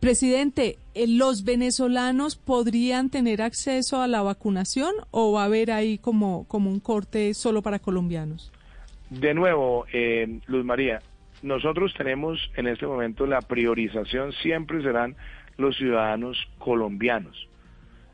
Presidente, eh, ¿los venezolanos podrían tener acceso a la vacunación o va a haber ahí como, como un corte solo para colombianos? De nuevo, eh, Luz María, nosotros tenemos en este momento la priorización siempre serán los ciudadanos colombianos.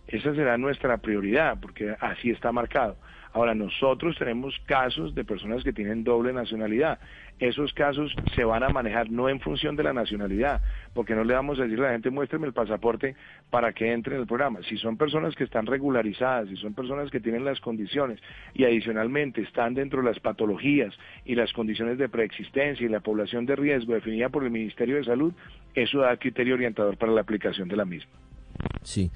Esa será nuestra prioridad porque así está marcado. Ahora, nosotros tenemos casos de personas que tienen doble nacionalidad. Esos casos se van a manejar no en función de la nacionalidad, porque no le vamos a decir a la gente muéstreme el pasaporte para que entre en el programa. Si son personas que están regularizadas, si son personas que tienen las condiciones y adicionalmente están dentro de las patologías y las condiciones de preexistencia y la población de riesgo definida por el Ministerio de Salud, eso da criterio orientador para la aplicación de la misma. Sí.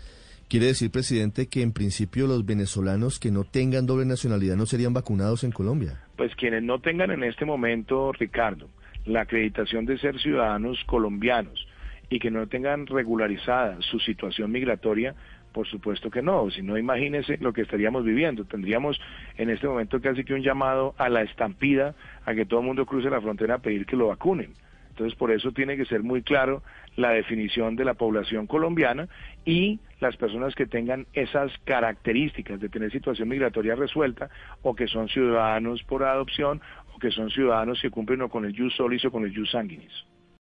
Quiere decir, presidente, que en principio los venezolanos que no tengan doble nacionalidad no serían vacunados en Colombia. Pues quienes no tengan en este momento, Ricardo, la acreditación de ser ciudadanos colombianos y que no tengan regularizada su situación migratoria, por supuesto que no, si no imagínese lo que estaríamos viviendo. Tendríamos en este momento casi que un llamado a la estampida, a que todo el mundo cruce la frontera a pedir que lo vacunen. Entonces, por eso tiene que ser muy claro la definición de la población colombiana y las personas que tengan esas características de tener situación migratoria resuelta o que son ciudadanos por adopción o que son ciudadanos que cumplen o con el jus solis o con el jus sanguinis.